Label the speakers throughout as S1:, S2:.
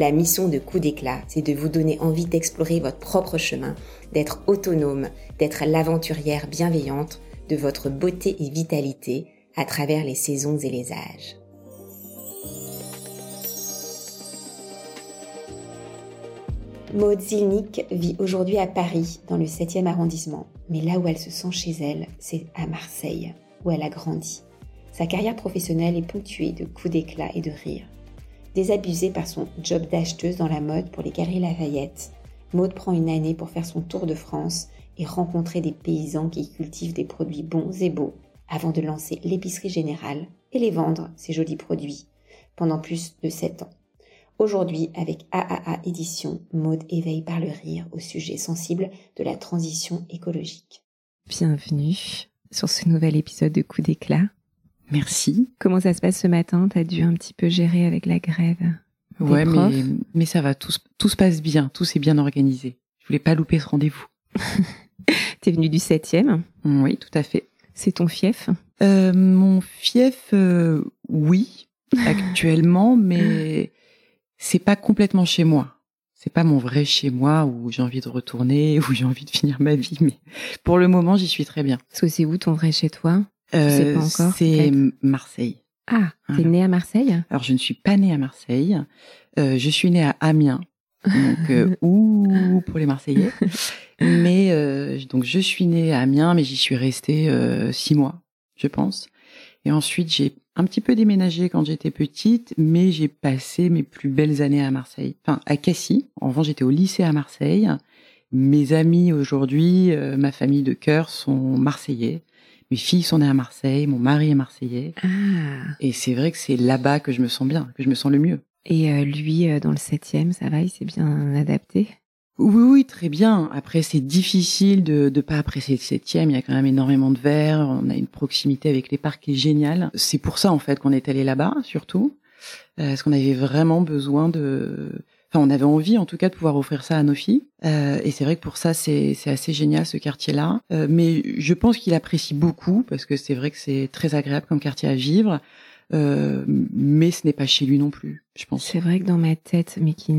S1: La mission de Coup d'éclat, c'est de vous donner envie d'explorer votre propre chemin, d'être autonome, d'être l'aventurière bienveillante de votre beauté et vitalité à travers les saisons et les âges. Maud Zilnik vit aujourd'hui à Paris, dans le 7e arrondissement. Mais là où elle se sent chez elle, c'est à Marseille, où elle a grandi. Sa carrière professionnelle est ponctuée de coups d'éclat et de rire. Désabusée par son job d'acheteuse dans la mode pour les Galeries Lafayette, Maud prend une année pour faire son tour de France et rencontrer des paysans qui cultivent des produits bons et beaux avant de lancer l'épicerie générale et les vendre, ces jolis produits, pendant plus de sept ans. Aujourd'hui, avec AAA Édition, Maud éveille par le rire au sujet sensible de la transition écologique. Bienvenue sur ce nouvel épisode de Coup d'éclat.
S2: Merci.
S1: Comment ça se passe ce matin? T'as dû un petit peu gérer avec la grève
S2: Ouais, mais, mais ça va, tout, tout se passe bien, tout s'est bien organisé. Je voulais pas louper ce rendez-vous.
S1: T'es venu du 7e
S2: Oui, tout à fait.
S1: C'est ton fief?
S2: Euh, Mon fief, euh, oui, actuellement, mais c'est pas complètement chez moi. C'est pas mon vrai chez moi où j'ai envie de retourner, où j'ai envie de finir ma vie, mais pour le moment, j'y suis très bien.
S1: Parce que c'est où ton vrai chez toi?
S2: Euh. C'est Marseille.
S1: Ah, t'es née à Marseille?
S2: Alors, je ne suis pas née à Marseille. Euh, je suis née à Amiens. Donc, euh, ouh, pour les Marseillais. Mais euh, donc je suis née à Amiens, mais j'y suis restée euh, six mois, je pense. Et ensuite j'ai un petit peu déménagé quand j'étais petite, mais j'ai passé mes plus belles années à Marseille, enfin à Cassis. En revanche, j'étais au lycée à Marseille. Mes amis aujourd'hui, euh, ma famille de cœur sont marseillais. Mes filles sont nées à Marseille, mon mari est marseillais. Ah. Et c'est vrai que c'est là-bas que je me sens bien, que je me sens le mieux.
S1: Et lui, dans le septième, ça va, il s'est bien adapté?
S2: Oui, oui, très bien. Après, c'est difficile de ne pas apprécier le septième. Il y a quand même énormément de verre. On a une proximité avec les parcs qui est géniale. C'est pour ça, en fait, qu'on est allé là-bas, surtout. Euh, parce qu'on avait vraiment besoin de... Enfin, on avait envie, en tout cas, de pouvoir offrir ça à nos filles. Euh, et c'est vrai que pour ça, c'est assez génial, ce quartier-là. Euh, mais je pense qu'il apprécie beaucoup, parce que c'est vrai que c'est très agréable comme quartier à vivre. Euh, mais ce n'est pas chez lui non plus, je pense.
S1: C'est vrai que dans ma tête, mais qui,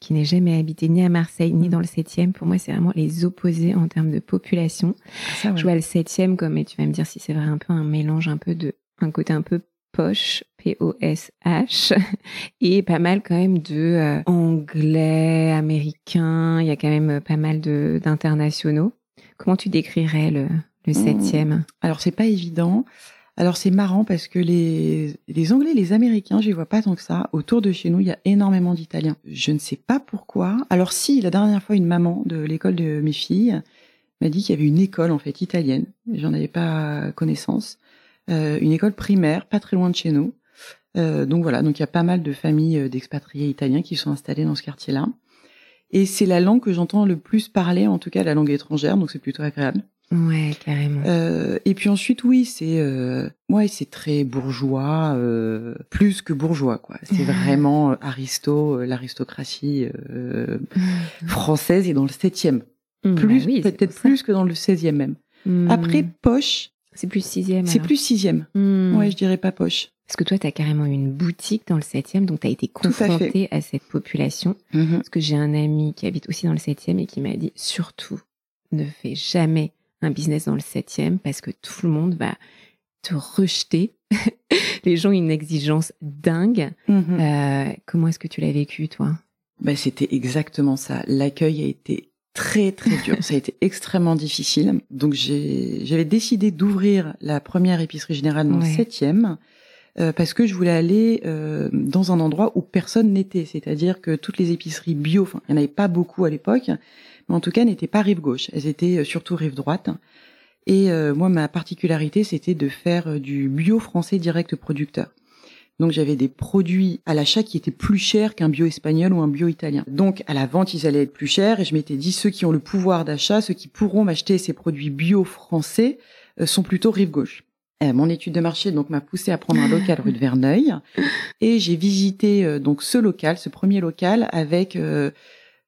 S1: qui n'est jamais habité ni à Marseille ni mm. dans le 7e, pour moi, c'est vraiment les opposés en termes de population. Ah, je vois le 7e comme, et tu vas me dire si c'est vrai, un peu un mélange, un peu de, un côté un peu poche, P-O-S-H, et pas mal quand même de euh, anglais, américains, il y a quand même pas mal de d'internationaux. Comment tu décrirais le, le 7e mm.
S2: Alors, c'est pas évident. Alors c'est marrant parce que les, les Anglais, les Américains, je les vois pas tant que ça. Autour de chez nous, il y a énormément d'Italiens. Je ne sais pas pourquoi. Alors si, la dernière fois, une maman de l'école de mes filles m'a dit qu'il y avait une école en fait italienne. J'en avais pas connaissance. Euh, une école primaire, pas très loin de chez nous. Euh, donc voilà, donc il y a pas mal de familles euh, d'expatriés italiens qui sont installés dans ce quartier-là. Et c'est la langue que j'entends le plus parler, en tout cas la langue étrangère, donc c'est plutôt agréable.
S1: Ouais, carrément.
S2: Euh, et puis ensuite, oui, c'est euh, ouais, c'est très bourgeois, euh, plus que bourgeois, quoi. C'est vraiment aristo, l'aristocratie française est dans le septième. Mmh, plus, bah peut-être plus que dans le seizième même. Mmh. Après, poche.
S1: C'est plus sixième.
S2: C'est plus sixième. Ouais, je dirais pas poche.
S1: Parce que toi, tu as carrément une boutique dans le septième, donc tu as été confronté à, à, cette population. Parce que j'ai un ami qui habite aussi dans le septième et qui m'a dit surtout ne fais jamais un business dans le septième parce que tout le monde va te rejeter. Les gens ont une exigence dingue. Mhm. Euh, comment est-ce que tu l'as vécu, toi?
S2: Ben, C'était exactement ça. L'accueil a été très très dur. ça a été extrêmement difficile. Donc j'avais décidé d'ouvrir la première épicerie générale dans le septième. Euh, parce que je voulais aller euh, dans un endroit où personne n'était, c'est-à-dire que toutes les épiceries bio, enfin, il n'y en avait pas beaucoup à l'époque, mais en tout cas n'étaient pas rive gauche, elles étaient euh, surtout rive droite. Et euh, moi, ma particularité, c'était de faire euh, du bio français direct producteur. Donc j'avais des produits à l'achat qui étaient plus chers qu'un bio espagnol ou un bio italien. Donc à la vente, ils allaient être plus chers et je m'étais dit ceux qui ont le pouvoir d'achat, ceux qui pourront m'acheter ces produits bio français euh, sont plutôt rive gauche. Euh, mon étude de marché donc m'a poussé à prendre un local rue de Verneuil et j'ai visité euh, donc ce local, ce premier local avec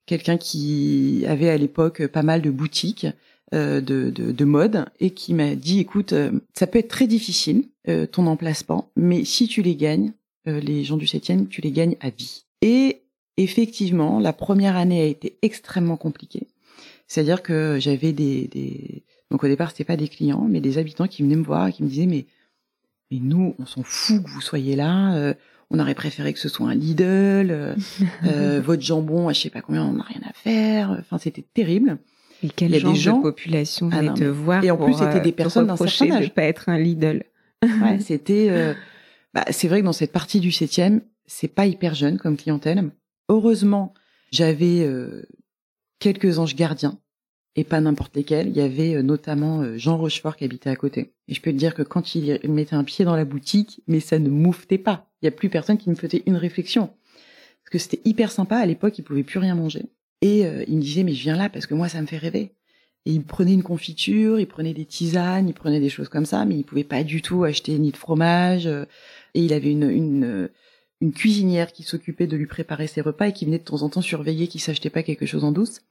S2: quelqu'un qui avait à l'époque pas mal de boutiques de, de, de, mode et qui m'a dit écoute ça peut être très difficile euh, ton emplacement, mais si tu les gagnes, euh, les gens du septième, tu les gagnes à vie. Et effectivement, la première année a été extrêmement compliquée. C'est-à-dire que j'avais des, des, donc au départ c'était pas des clients, mais des habitants qui venaient me voir et qui me disaient mais mais nous on s'en fout que vous soyez là. Euh, on aurait préféré que ce soit un Lidl, votre jambon, je sais pas combien, on n'a rien à faire. Enfin, c'était terrible.
S3: Et quel genre des gens... de population ah, te voir
S2: Et en plus, c'était des personnes d'un certain âge.
S3: de pas être un Lidl.
S2: Ouais, c'était. Euh, bah, c'est vrai que dans cette partie du septième, c'est pas hyper jeune comme clientèle. Heureusement, j'avais euh, quelques anges gardiens et pas n'importe lesquels. Il y avait euh, notamment Jean Rochefort qui habitait à côté. Et je peux te dire que quand il mettait un pied dans la boutique, mais ça ne mouftait pas. Il y a plus personne qui me faisait une réflexion. Parce que c'était hyper sympa. À l'époque, il pouvait plus rien manger. Et il me disait, mais je viens là parce que moi, ça me fait rêver. Et il prenait une confiture, il prenait des tisanes, il prenait des choses comme ça, mais il pouvait pas du tout acheter ni de fromage. Euh, et il avait une, une, euh, une cuisinière qui s'occupait de lui préparer ses repas et qui venait de temps en temps surveiller qu'il s'achetait pas quelque chose en douce.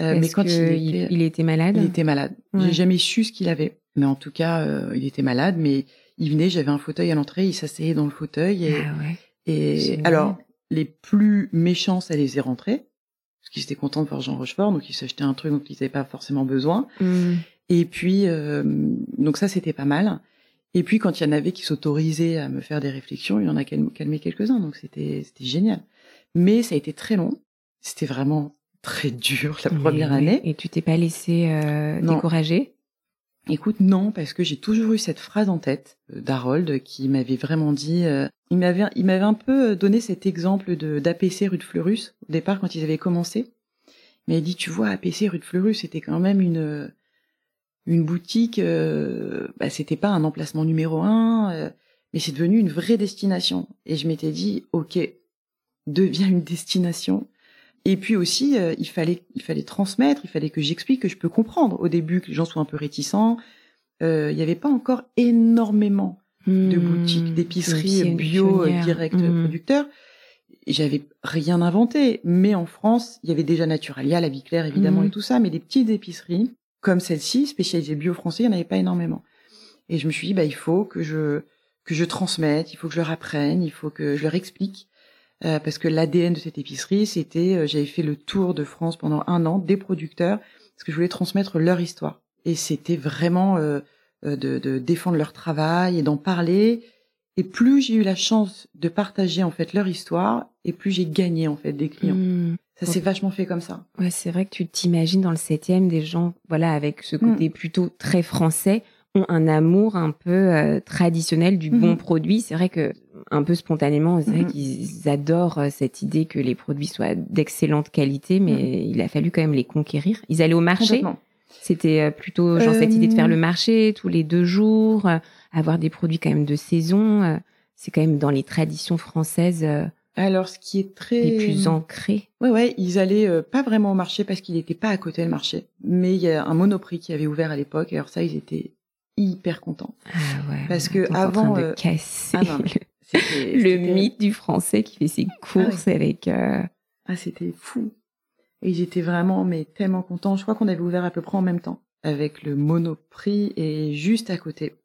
S3: Euh, mais quand il était, il était, malade,
S2: il était malade. J'ai jamais su ce qu'il avait, mais en tout cas, euh, il était malade. Mais il venait, j'avais un fauteuil à l'entrée, il s'asseyait dans le fauteuil et, ah ouais. et alors les plus méchants, ça les est rentrés qui étaient contents de voir Jean Rochefort, donc ils s'achetaient un truc dont ils n'avaient pas forcément besoin. Mm. Et puis, euh, donc ça, c'était pas mal. Et puis, quand il y en avait qui s'autorisaient à me faire des réflexions, il y en a calmé quelques-uns, donc c'était c'était génial. Mais ça a été très long. C'était vraiment très dur la première année.
S3: Et tu t'es pas laissé euh, décourager?
S2: Écoute, non, parce que j'ai toujours eu cette phrase en tête euh, d'Harold qui m'avait vraiment dit. Euh, il m'avait, il m'avait un peu donné cet exemple de d'APC rue de Fleurus au départ quand ils avaient commencé. Mais il dit, tu vois, APC rue de Fleurus, c'était quand même une une boutique. Euh, bah, c'était pas un emplacement numéro un, euh, mais c'est devenu une vraie destination. Et je m'étais dit, ok, devient une destination. Et puis aussi, euh, il fallait, il fallait transmettre, il fallait que j'explique, que je peux comprendre au début que les gens soient un peu réticents. Euh, il n'y avait pas encore énormément de hmm. boutiques, d'épiceries bio euh, direct hmm. producteurs. J'avais rien inventé, mais en France, il y avait déjà Naturalia, la vie claire évidemment hmm. et tout ça, mais des petites épiceries comme celle-ci, spécialisées bio français, il n'y en avait pas énormément. Et je me suis dit, bah il faut que je que je transmette, il faut que je leur apprenne, il faut que je leur explique. Euh, parce que l'ADN de cette épicerie, c'était, euh, j'avais fait le tour de France pendant un an des producteurs, parce que je voulais transmettre leur histoire. Et c'était vraiment euh, de, de, défendre leur travail et d'en parler. Et plus j'ai eu la chance de partager en fait leur histoire, et plus j'ai gagné en fait des clients. Mmh. Ça s'est vachement fait comme ça.
S3: Ouais, c'est vrai que tu t'imagines dans le septième des gens, voilà, avec ce côté mmh. plutôt très français, ont un amour un peu traditionnel du bon mmh. produit. C'est vrai que un peu spontanément, c'est vrai mhm. qu'ils adorent euh, cette idée que les produits soient d'excellente qualité, mais mhm. il a fallu quand même les conquérir. Ils allaient au marché. C'était euh, plutôt genre cette idée de faire le euh, marché tous les deux jours, avoir des produits quand même de saison. C'est quand même dans les traditions françaises.
S2: Alors, ce qui est très
S3: les plus ancrés.
S2: Ouais, ouais, ils allaient pas vraiment au marché parce qu'il n'était pas à côté du marché. Mais il y a un Monoprix qui avait ouvert à l'époque. Alors ça, ils étaient hyper contents.
S3: Ah ouais.
S2: Parce que avant,
S3: de casser. Ah le mythe du français qui fait ses courses avec. Euh...
S2: Ah, c'était fou. Et j'étais vraiment, mais tellement content. Je crois qu'on avait ouvert à peu près en même temps, avec le Monoprix et juste à côté.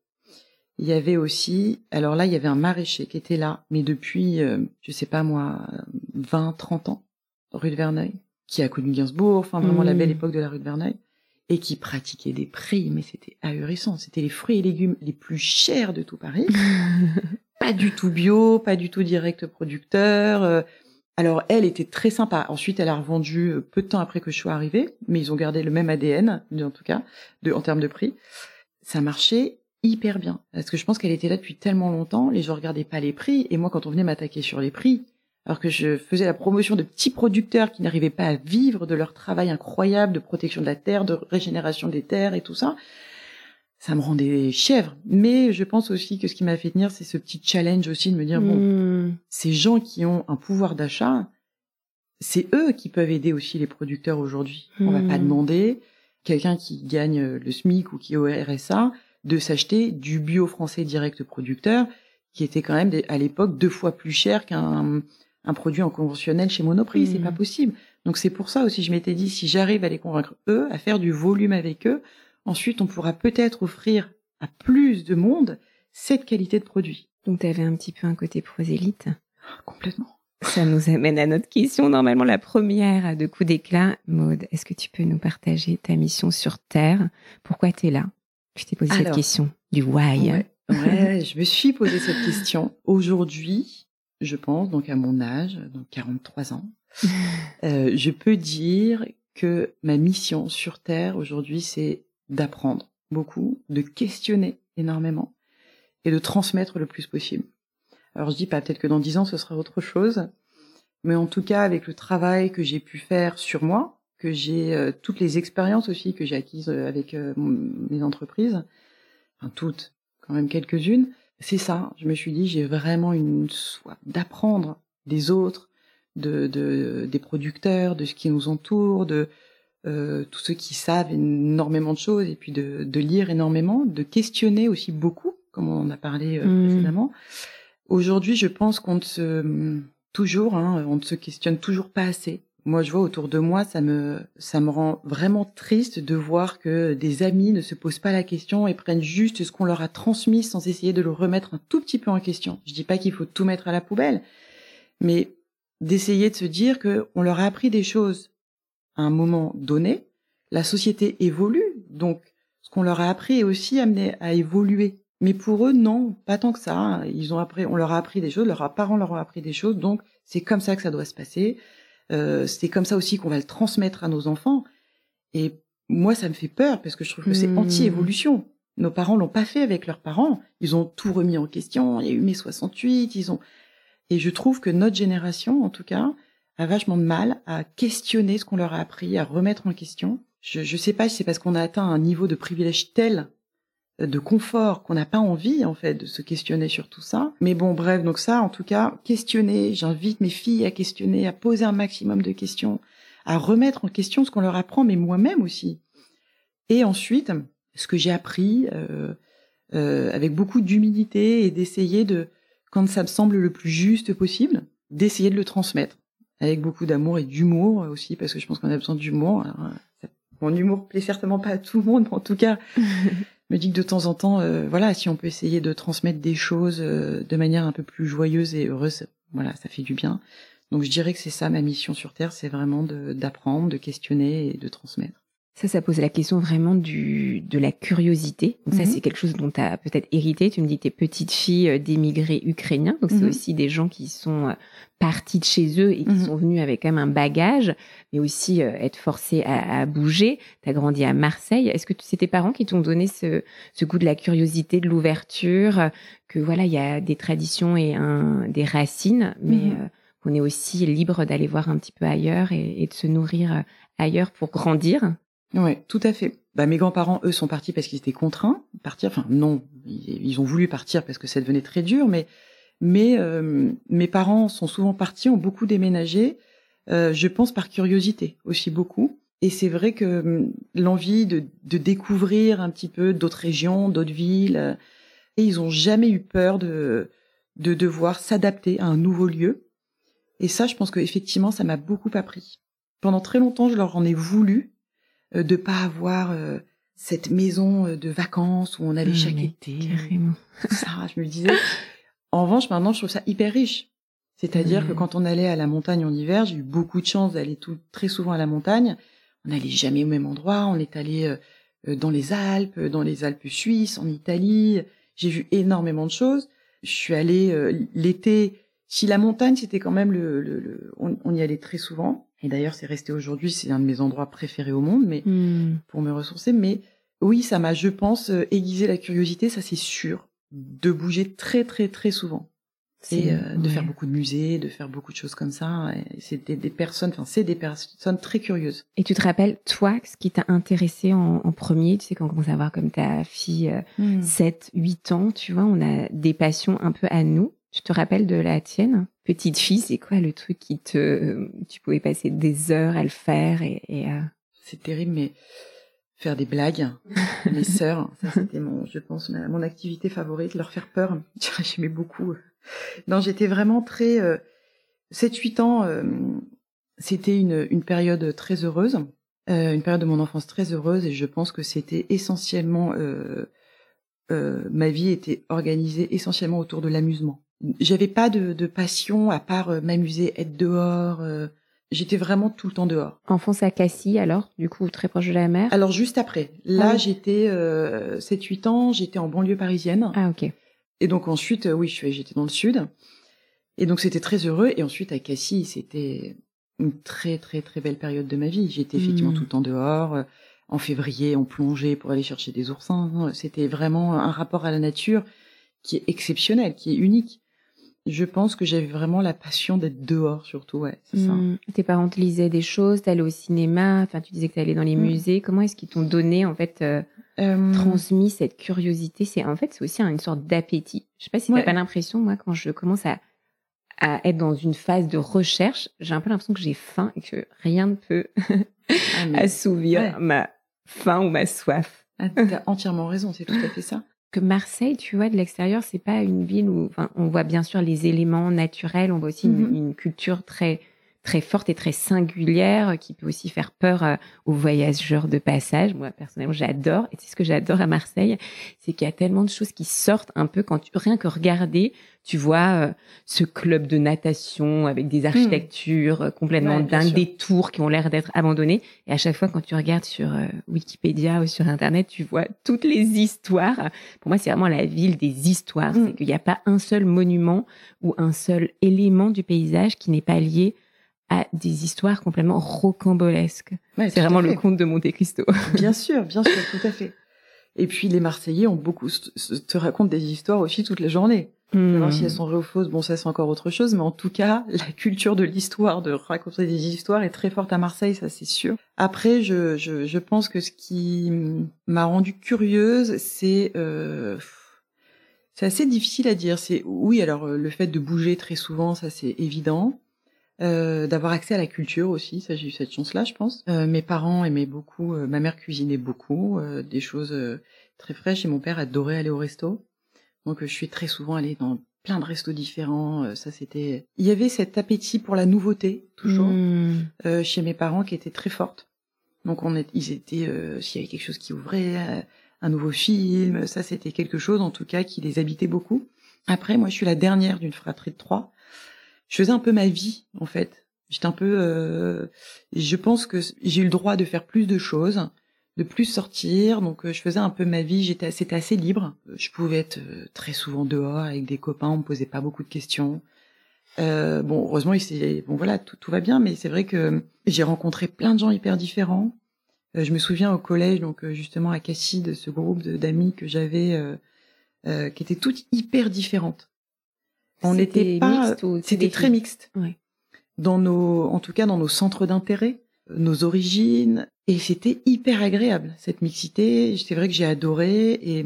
S2: Il y avait aussi, alors là, il y avait un maraîcher qui était là, mais depuis, euh, je sais pas moi, 20, 30 ans, rue de Verneuil, qui a connu Gainsbourg, enfin vraiment la belle mmh. époque de la rue de Verneuil, et qui pratiquait des prix, mais c'était ahurissant. C'était les fruits et légumes les plus chers de tout Paris. pas du tout bio, pas du tout direct producteur. Euh. Alors elle était très sympa. Ensuite, elle a revendu euh, peu de temps après que je sois arrivée, mais ils ont gardé le même ADN, en tout cas, de, en termes de prix. Ça marchait hyper bien parce que je pense qu'elle était là depuis tellement longtemps, les gens regardaient pas les prix et moi quand on venait m'attaquer sur les prix, alors que je faisais la promotion de petits producteurs qui n'arrivaient pas à vivre de leur travail incroyable de protection de la terre, de régénération des terres et tout ça, ça me rendait chèvre. Mais je pense aussi que ce qui m'a fait tenir, c'est ce petit challenge aussi de me dire, bon,
S3: Hmm.
S2: ces gens qui ont un pouvoir d'achat, c'est eux qui peuvent aider aussi les producteurs aujourd'hui. On va pas
S3: Hmm.
S2: demander quelqu'un qui gagne le SMIC ou qui est au RSA de s'acheter du bio français direct producteur, qui était quand même à l'époque deux fois plus cher qu'un un produit en conventionnel chez Monoprix. C'est
S3: Hmm.
S2: pas possible. Donc c'est pour ça aussi, je m'étais dit, si j'arrive à les convaincre eux, à faire du volume avec eux, ensuite on pourra peut-être offrir à plus de monde cette qualité de produit.
S3: Donc, tu avais un petit peu un côté prosélyte.
S2: Complètement.
S3: Ça nous amène à notre question, normalement la première de coup d'éclat. Maude, est-ce que tu peux nous partager ta mission sur Terre? Pourquoi tu es là? Je t'ai posé cette question du why.
S2: Ouais, ouais, je me suis posé cette question. Aujourd'hui, je pense, donc à mon âge, donc 43 ans, euh, je peux dire que ma mission sur Terre aujourd'hui, c'est d'apprendre beaucoup, de questionner énormément et de transmettre le plus possible. Alors je dis pas peut-être que dans 10 ans ce sera autre chose, mais en tout cas avec le travail que j'ai pu faire sur moi, que j'ai euh, toutes les expériences aussi que j'ai acquises euh, avec euh, mes entreprises, enfin toutes, quand même quelques-unes, c'est ça. Je me suis dit j'ai vraiment une soif d'apprendre des autres, de, de des producteurs, de ce qui nous entoure, de euh, tous ceux qui savent énormément de choses et puis de, de lire énormément, de questionner aussi beaucoup, comme on en a parlé euh,
S3: Mm.
S2: précédemment. Aujourd'hui, je pense qu'on ne se toujours, hein, on ne se questionne toujours pas assez. Moi, je vois autour de moi, ça me ça me rend vraiment triste de voir que des amis ne se posent pas la question et prennent juste ce qu'on leur a transmis sans essayer de le remettre un tout petit peu en question. Je dis pas qu'il faut tout mettre à la poubelle, mais d'essayer de se dire que on leur a appris des choses à un moment donné. La société évolue, donc ce qu'on leur a appris est aussi amené à évoluer. Mais pour eux, non, pas tant que ça. Ils ont appris, on leur a appris des choses, leurs parents leur ont appris des choses, donc c'est comme ça que ça doit se passer. Euh, c'est comme ça aussi qu'on va le transmettre à nos enfants. Et moi, ça me fait peur parce que je trouve que c'est
S3: Hmm.
S2: anti-évolution. Nos parents l'ont pas fait avec leurs parents. Ils ont tout remis en question. Il y a eu mai 68. Ils ont. Et je trouve que notre génération, en tout cas, a vachement de mal à questionner ce qu'on leur a appris, à remettre en question. Je, je sais pas si c'est parce qu'on a atteint un niveau de privilège tel euh, de confort qu'on n'a pas envie en fait de se questionner sur tout ça. Mais bon, bref, donc ça, en tout cas, questionner. J'invite mes filles à questionner, à poser un maximum de questions, à remettre en question ce qu'on leur apprend, mais moi-même aussi. Et ensuite, ce que j'ai appris euh, euh, avec beaucoup d'humilité et d'essayer de, quand ça me semble le plus juste possible, d'essayer de le transmettre avec beaucoup d'amour et d'humour aussi, parce que je pense qu'on a besoin d'humour. Euh, Mon humour plaît certainement pas à tout le monde, mais en tout cas, je me dis que de temps en temps, euh, voilà, si on peut essayer de transmettre des choses euh, de manière un peu plus joyeuse et heureuse, voilà, ça fait du bien. Donc je dirais que c'est ça ma mission sur Terre, c'est vraiment de- d'apprendre, de questionner et de transmettre.
S3: Ça, ça pose la question vraiment du, de la curiosité. Donc ça,
S2: Mhm.
S3: c'est quelque chose dont tu as peut-être hérité. Tu me dis t'es petite fille euh, d'émigrés ukrainiens. Donc c'est
S2: Mhm.
S3: aussi des gens qui sont euh, partis de chez eux et qui
S2: Mhm.
S3: sont venus avec quand même un bagage, mais aussi euh, être forcés à, à bouger. Tu as grandi à Marseille. Est-ce que c'est tes parents qui t'ont donné ce, ce goût de la curiosité, de l'ouverture, que voilà, il y a des traditions et un, des racines, mais qu'on est aussi libre d'aller voir un petit peu ailleurs et, et de se nourrir ailleurs pour grandir?
S2: Ouais, tout à fait. Bah, mes grands-parents, eux, sont partis parce qu'ils étaient contraints de partir. Enfin, non, ils, ont voulu partir parce que ça devenait très dur, mais mais euh, mes parents sont souvent partis, ont beaucoup déménagé. euh, je pense par curiosité aussi beaucoup. Et c'est vrai que hum, l'envie de, de découvrir un petit peu d'autres régions, d'autres villes, euh, et ils ont jamais eu peur de de devoir s'adapter à un nouveau lieu. Et ça, je pense que effectivement, ça m'a beaucoup appris. Pendant très longtemps, je leur en ai voulu euh, de pas avoir euh, cette maison euh, de vacances où on allait
S3: Ah,
S2: chaque été.
S3: Carrément.
S2: ça, je me disais. En revanche, maintenant, je trouve ça hyper riche. C'est-à-dire que quand on allait à la montagne en hiver, j'ai eu beaucoup de chance d'aller tout très souvent à la montagne. On n'allait jamais au même endroit. On est allé euh, euh, dans les Alpes, dans les Alpes suisses, en Italie. J'ai vu énormément de choses. Je suis allée euh, l'été. Si la montagne, c'était quand même le, le- le- on, on y allait très souvent. Et d'ailleurs, c'est resté aujourd'hui. C'est un de mes endroits préférés au monde. Mais
S3: Hmm.
S2: pour me ressourcer. Mais oui, ça m'a, je pense, euh, aiguisé la curiosité, ça c'est sûr, de bouger très très très souvent. et euh, de faire beaucoup de musées, de faire beaucoup de choses comme ça. C'était des personnes, enfin c'est des personnes très curieuses.
S1: Et tu te rappelles toi ce qui t'a intéressé en, premier Tu sais quand on commence à voir comme ta fille 7, euh, 8 hmm. ans, tu vois, on a des passions un peu à nous. Tu te rappelles de la tienne? Petite fille, c'est quoi le truc qui te, tu pouvais passer des heures à le faire et, euh,
S2: c'est terrible, mais faire des blagues, mes sœurs, ça c'était mon, je pense, mon activité favorite, leur faire peur. J'aimais beaucoup non, j'étais vraiment très... 7-8 euh, ans, euh, c'était une, une, période très heureuse, euh, une période de mon enfance très heureuse, et je pense que c'était essentiellement... ma vie était organisée essentiellement autour de l'amusement. J'avais pas de, de, passion à part m'amuser, être dehors. J'étais vraiment tout le temps dehors.
S1: Enfance à Cassis, alors, du coup, très proche de la mer?
S2: Alors, juste après. Là, ah j'étais 7-8 ans, j'étais en banlieue parisienne.
S1: Ah, ok.
S2: Et donc ensuite, euh, oui, j'étais dans le sud. Et donc c'était très heureux. Et ensuite à Cassis, c'était une très très très belle période de ma vie. J'étais effectivement mmh. tout le temps dehors. Euh, en février, on plongeait pour aller chercher des oursins. C'était vraiment un rapport à la nature qui est exceptionnel, qui est unique. Je pense que j'avais vraiment la passion d'être dehors, surtout, ouais, c'est ça. Mmh.
S1: Tes parents te lisaient des choses, t'allais au cinéma, enfin, tu disais que t'allais dans les mmh. musées. Comment est-ce qu'ils t'ont donné, en fait, euh, euh, transmis cette curiosité? C'est en fait c'est aussi une sorte d'appétit. Je sais pas si tu n'as pas l'impression moi quand je commence à à être dans une phase de recherche, j'ai un peu l'impression que j'ai faim et que rien ne peut ah, assouvir ma faim ou ma soif.
S2: Ah, tu as entièrement raison, c'est tout à fait ça.
S1: Que Marseille, tu vois, de l'extérieur, c'est pas une ville où, enfin, on voit bien sûr les éléments naturels, on voit aussi une, une culture très très forte et très singulière qui peut aussi faire peur euh, aux voyageurs de passage. Moi, personnellement, j'adore. Et c'est ce que j'adore à Marseille, c'est qu'il y a tellement de choses qui sortent un peu quand tu, rien que regarder, tu vois euh, ce club de natation avec des hmm. architectures euh, complètement dingues, des tours qui ont l'air d'être abandonnées. Et à chaque fois, quand tu regardes sur Wikipédia ou sur Internet, tu vois toutes les histoires. Pour moi, c'est vraiment la ville des histoires. Hmm. C'est qu'il n'y a pas un seul monument ou un seul élément du paysage qui n'est pas lié à des histoires complètement rocambolesques. c'est vraiment le conte de Monte Cristo.
S2: bien sûr, bien sûr, tout à fait. Et puis les Marseillais ont beaucoup te racontent des histoires aussi toute la journée. Mmh. si elles sont vraies ou fausses, bon ça c'est encore autre chose, mais en tout cas la culture de l'histoire, de raconter des histoires est très forte à Marseille, ça c'est sûr. Après, je, je, je pense que ce qui m'a rendue curieuse, c'est euh, c'est assez difficile à dire. C'est oui, alors euh, le fait de bouger très souvent, ça c'est évident. Euh, d'avoir accès à la culture aussi, ça j'ai eu cette chance-là, je pense. Euh, mes parents aimaient beaucoup, euh, ma mère cuisinait beaucoup, des choses très fraîches, et mon père adorait aller au resto. Donc je suis très souvent allée dans plein de restos différents. ça c'était, il y avait cet appétit pour la nouveauté toujours mmh. chez mes parents qui était très forte. Donc on est, ils étaient, s'il y avait quelque chose qui ouvrait, un nouveau film, ça c'était quelque chose en tout cas qui les habitait beaucoup. Après, moi je suis la dernière d'une fratrie de trois je faisais un peu ma vie en fait. J'étais un peu, euh, je pense que j'ai eu le droit de faire plus de choses, de plus sortir. Donc euh, je faisais un peu ma vie. J'étais, c'était assez libre. Je pouvais être euh, très souvent dehors avec des copains. On me posait pas beaucoup de questions. Euh, bon, heureusement, il bon voilà, tout, tout va bien. Mais c'est vrai que j'ai rencontré plein de gens hyper différents. Euh, je me souviens au collège, donc justement à Cassis, de ce groupe d'amis que j'avais, qui étaient toutes hyper différentes. On n'était pas, c'était très mixte. Dans nos, en tout cas dans nos centres d'intérêt, nos origines, et c'était hyper agréable cette mixité. C'est vrai que j'ai adoré et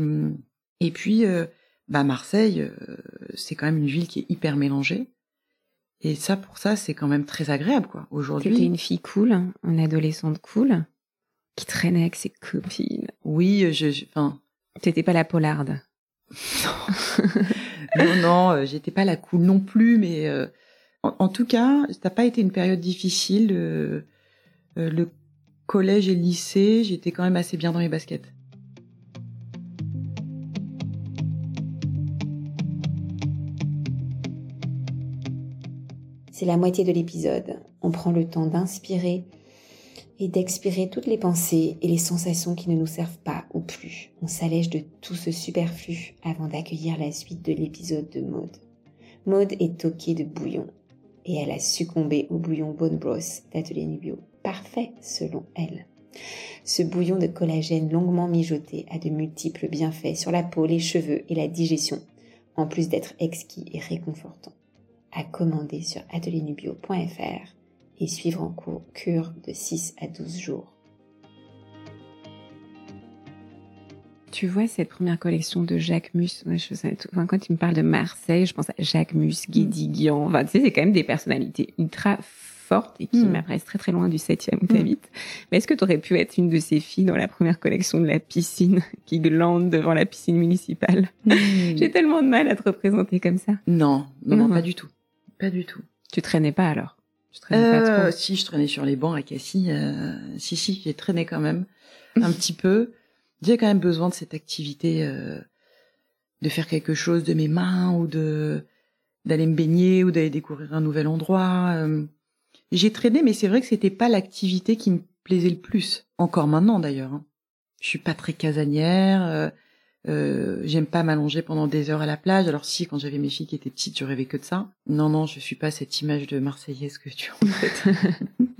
S2: et puis euh, bah Marseille, euh, c'est quand même une ville qui est hyper mélangée. Et ça, pour ça, c'est quand même très agréable, quoi. Aujourd'hui.
S1: C'était une fille cool, hein, une adolescente cool, qui traînait avec ses copines.
S2: Oui, je, enfin.
S1: T'étais pas la polarde.
S2: non, non, euh, j'étais pas la cool non plus, mais euh, en, tout cas, ça n'a pas été une période difficile. Euh, le collège et le lycée, j'étais quand même assez bien dans les baskets.
S1: C'est la moitié de l'épisode. On prend le temps d'inspirer et d'expirer toutes les pensées et les sensations qui ne nous servent pas ou plus. On s'allège de tout ce superflu avant d'accueillir la suite de l'épisode de Maude. Maude est toquée de bouillon et elle a succombé au bouillon Bone Broth d'Atelier Nubio. Parfait selon elle. Ce bouillon de collagène longuement mijoté a de multiples bienfaits sur la peau, les cheveux et la digestion.
S3: en plus d'être exquis et réconfortant. À commander sur ateliernubio.fr et suivre en cours cure de 6 à 12 jours.
S1: Tu vois cette première collection de Jacques Mus, quand il me parle de Marseille, je pense à Jacques Mus, Guédiguian, enfin, tu sais, c'est quand même des personnalités ultra fortes et qui mm. m'apparaissent très très loin du septième où mm. Mais est-ce que tu aurais pu être une de ces filles dans la première collection de la piscine qui glande devant la piscine municipale? Mm. J'ai tellement de mal à te représenter comme ça.
S2: Non, non, pas du tout. Pas du tout.
S1: Tu traînais pas alors?
S2: Traînais pas trop. Euh, si, je traînais sur les bancs à Cassis. Euh, si, si, j'ai traîné quand même un petit peu. J'ai quand même besoin de cette activité, euh, de faire quelque chose de mes mains ou de d'aller me baigner ou d'aller découvrir un nouvel endroit. J'ai traîné, mais c'est vrai que c'était pas l'activité qui me plaisait le plus. Encore maintenant d'ailleurs. Hein. Je suis pas très casanière. Euh, j'aime pas m'allonger pendant des heures à la plage. Alors si, quand j'avais mes filles qui étaient petites, je rêvais que de ça. Non, non, je suis pas cette image de Marseillaise que tu en fait.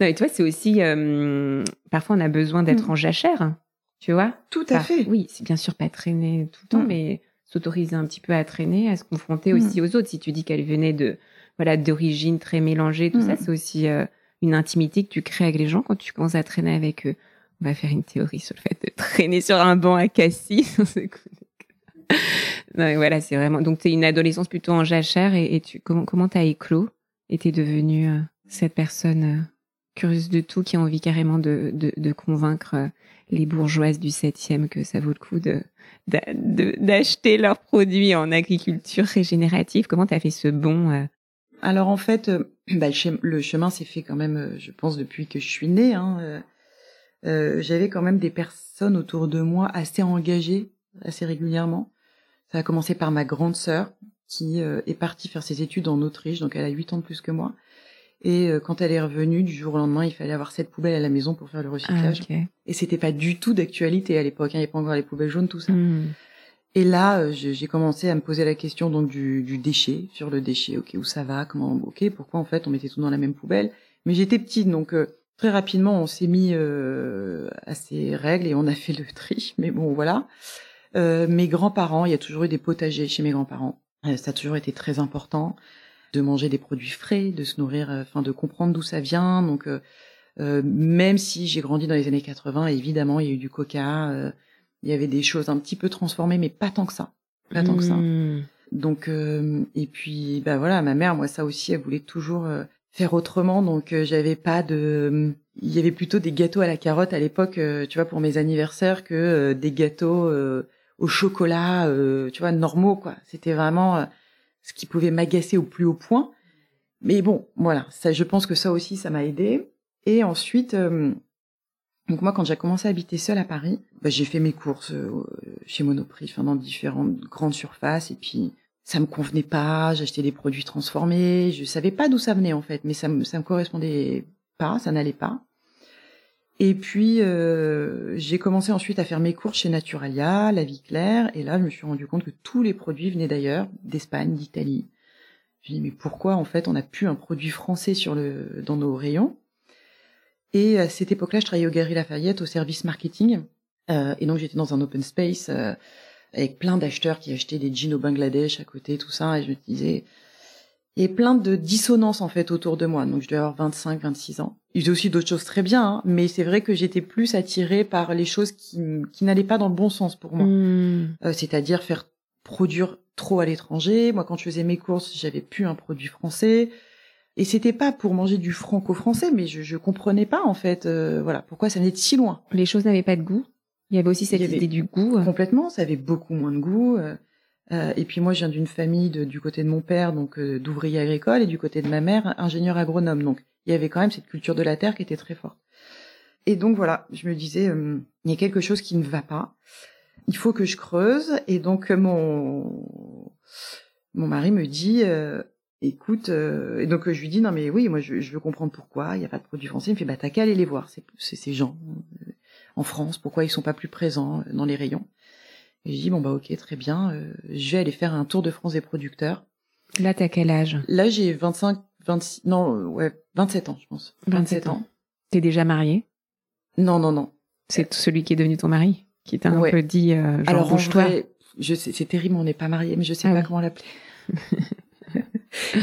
S1: non, et toi, c'est aussi euh, parfois on a besoin d'être mm. en jachère tu vois?
S2: Tout à fait.
S1: Oui, c'est bien sûr pas traîner tout le temps, mm. mais s'autoriser un petit peu à traîner, à se confronter aussi mm. aux autres. Si tu dis qu'elle venait de voilà d'origine très mélangée, tout ça, c'est aussi euh, une intimité que tu crées avec les gens quand tu commences à traîner avec eux. On va faire une théorie sur le fait de traîner sur un banc à Cassis. non, voilà, c'est vraiment. Donc, tu une adolescence plutôt en jachère et, tu comment comment t'as éclos et t'es devenue euh, cette personne euh, curieuse de tout qui a envie carrément de, de, de convaincre les bourgeoises du 7e que ça vaut le coup de d'acheter leurs produits en agriculture régénérative? Comment tu as fait ce bon euh?
S2: Alors en fait, euh, bah, le chemin s'est fait quand même, euh, je pense, depuis que je suis née. Hein, J'avais quand même des personnes autour de moi assez engagées, assez régulièrement. Ça a commencé par ma grande sœur qui est partie faire ses études en Autriche, donc elle a 8 ans de plus que moi. Et euh, quand elle est revenue, du jour au lendemain, il fallait avoir cette poubelle à la maison pour faire le recyclage. Ah, Et c'était pas du tout d'actualité à l'époque. Hein. Il n'y avait pas encore les poubelles jaunes, tout ça. Hmm. Et là, euh, j'ai commencé à me poser la question donc du, du, déchet, sur le déchet. Ok, où ça va? Comment Ok, pourquoi en fait on mettait tout dans la même poubelle? Mais j'étais petite, donc euh, très rapidement on s'est mis à ces règles et on a fait le tri. Mais bon, voilà. mes grands-parents, il y a toujours eu des potagers chez mes grands-parents. ça a toujours été très important de manger des produits frais, de se nourrir, euh, enfin de comprendre d'où ça vient. Donc euh, euh, même si j'ai grandi dans les années 80, évidemment il y a eu du coca, il y avait des choses un petit peu transformées, mais pas tant que ça, pas tant que ça. Hmm. Donc et puis bah voilà, ma mère, moi ça aussi, elle voulait toujours faire autrement, donc j'avais pas de, il y avait plutôt des gâteaux à la carotte à l'époque, tu vois, pour mes anniversaires que des gâteaux au chocolat, tu vois, normaux quoi. C'était vraiment ce qui pouvait m'agacer au plus haut point. Mais bon, voilà, ça, je pense que ça aussi, ça m'a aidé. Et ensuite, euh, donc moi, quand j'ai commencé à habiter seule à Paris, bah, j'ai fait mes courses euh, chez Monoprix, enfin dans différentes grandes surfaces, et puis ça me convenait pas. J'achetais des produits transformés, je savais pas d'où ça venait en fait, mais ça me ça me correspondait pas, ça n'allait pas. Et puis euh, j'ai commencé ensuite à faire mes courses chez Naturalia, La Vie Claire, et là je me suis rendu compte que tous les produits venaient d'ailleurs, d'Espagne, d'Italie. Me dit mais pourquoi en fait on n'a plus un produit français sur le dans nos rayons? Et à cette époque-là, je travaillais au Galeries Lafayette au service marketing, euh, et donc j'étais dans un open space euh, avec plein d'acheteurs qui achetaient des jeans au Bangladesh à côté, tout ça, et je me disais il y a plein de dissonances en fait autour de moi. Donc je devais avoir 25, 26 ans. Il y aussi d'autres choses très bien, hein, mais c'est vrai que j'étais plus attirée par les choses qui, qui n'allaient pas dans le bon sens pour moi. Hmm. Euh, c'est-à-dire faire produire trop à l'étranger. Moi, quand je faisais mes courses, j'avais plus un produit français. Et c'était pas pour manger du franco-français, mais je, je comprenais pas en fait, euh, voilà, pourquoi ça venait de si loin.
S1: Les choses n'avaient pas de goût. Il y avait aussi cette idée du goût.
S2: Complètement, ça avait beaucoup moins de goût. Euh, euh, et puis moi, je viens d'une famille de, du côté de mon père, donc euh, d'ouvriers agricoles, et du côté de ma mère, ingénieur agronome. Donc il y avait quand même cette culture de la terre qui était très forte. Et donc voilà, je me disais, euh, il y a quelque chose qui ne va pas. Il faut que je creuse. Et donc mon mon mari me dit, écoute, et donc je lui dis non mais oui, moi je, je veux comprendre pourquoi il n'y a pas de produits français. Il me fait bah t'as qu'à aller les voir, c'est ces gens en France, pourquoi ils sont pas plus présents dans les rayons. Et je dis bon bah ok très bien, euh, je vais aller faire un tour de France des producteurs.
S1: Là t'as quel âge?
S2: Là j'ai 25, 26, non euh, ouais 27 ans je pense.
S1: 27, ans. T'es déjà marié
S2: Non non non.
S1: C'est celui qui est devenu ton mari qui t'a un peu dit euh, genre
S2: Alors
S1: toi
S2: je sais, c'est terrible, on n'est pas mariés, mais je sais
S1: Ah
S2: pas
S1: oui.
S2: comment l'appeler.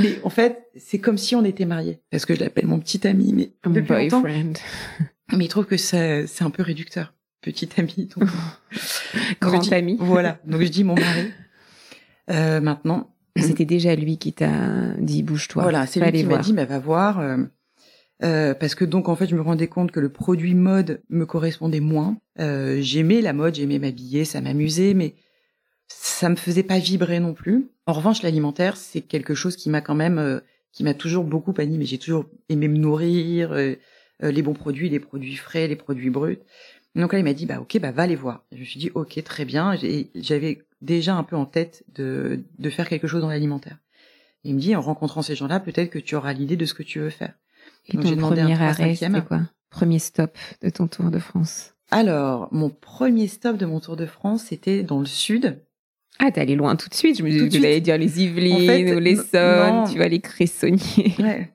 S2: mais en fait, c'est comme si on était mariés. Parce que je l'appelle mon petit ami, mais
S1: Mon
S2: depuis longtemps. Mais il trouve que c'est un peu réducteur. Petit ami. donc-
S1: Grand
S2: Donc je dis-
S1: ami.
S2: Voilà. Donc je dis mon mari. Euh, maintenant.
S1: C'était déjà lui qui t'a dit bouge-toi.
S2: Voilà, c'est lui qui m'a dit, mais va voir. euh, euh, parce que donc en fait, je me rendais compte que le produit mode me correspondait moins. Euh, j'aimais la mode, j'aimais m'habiller, ça m'amusait, mais ça me faisait pas vibrer non plus. En revanche, l'alimentaire, c'est quelque chose qui m'a quand même, euh, qui m'a toujours beaucoup animé. J'ai toujours aimé me nourrir, euh, euh, les bons produits, les produits frais, les produits bruts. Donc là, il m'a dit, bah ok, bah va les voir. Je me suis dit, ok, très bien. J'avais déjà un peu en tête de, de faire quelque chose dans l'alimentaire. Il me dit, en rencontrant ces gens-là, peut-être que tu auras l'idée de ce que tu veux faire.
S1: Et
S2: Donc,
S1: ton
S2: demandé un
S1: premier
S2: 3
S1: arrêt, c'était quoi? Premier stop de ton tour de France?
S2: Alors, mon premier stop de mon Tour de France, c'était dans le sud.
S1: Ah, t'es allé loin tout de suite. Je me disais que tu allais dire les Yvelines
S2: En fait,
S1: ou les Sonnes, tu vas les Cressonniers.
S2: Ouais.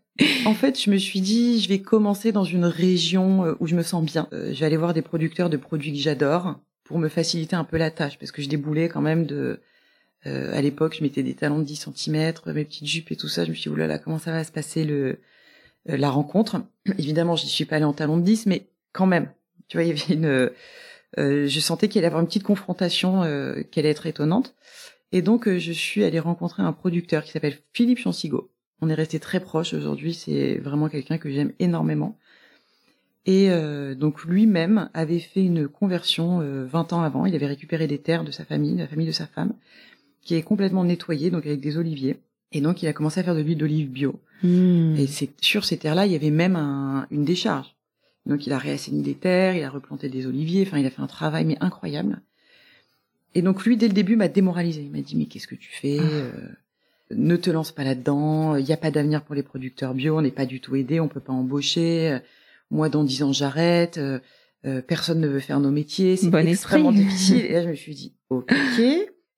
S2: En fait, je me suis dit, je vais commencer dans une région euh, où je me sens bien. Euh, je vais aller voir des producteurs de produits que j'adore pour me faciliter un peu la tâche, parce que je déboulais quand même de... euh, à l'époque, je mettais des talons de 10 cm, mes petites jupes et tout ça. Je me suis dit, oulala, comment ça va se passer le euh, la rencontre? Évidemment, j'y suis pas allée en talons de 10, mais quand même. Tu vois, il y avait une... euh, je sentais qu'il allait y avoir une petite confrontation euh, qui allait être étonnante. Et donc, je suis allée rencontrer un producteur qui s'appelle Philippe Chansigo. On est resté très proches aujourd'hui. C'est vraiment quelqu'un que j'aime énormément. Et euh, donc lui-même avait fait une conversion euh, 20 ans avant. Il avait récupéré des terres de sa famille, de la famille de sa femme, qui est complètement nettoyée, donc avec des oliviers. Et donc il a commencé à faire de l'huile d'olive bio.
S1: Hmm.
S2: Et c'est sur ces terres-là, il y avait même un- une décharge. Donc il a réassaini des terres, il a replanté des oliviers. Enfin, il a fait un travail mais incroyable. Et donc lui, dès le début, m'a démoralisé. Il m'a dit mais qu'est-ce que tu fais Euh, Ne te lance pas là-dedans. Il n'y a pas d'avenir pour les producteurs bio. On n'est pas du tout aidés. On peut pas embaucher. Euh, Moi, dans dix ans, j'arrête. Euh, euh, personne ne veut faire nos métiers. C'est
S1: Bon
S2: extrêmement difficile. Et là, je me suis dit ok.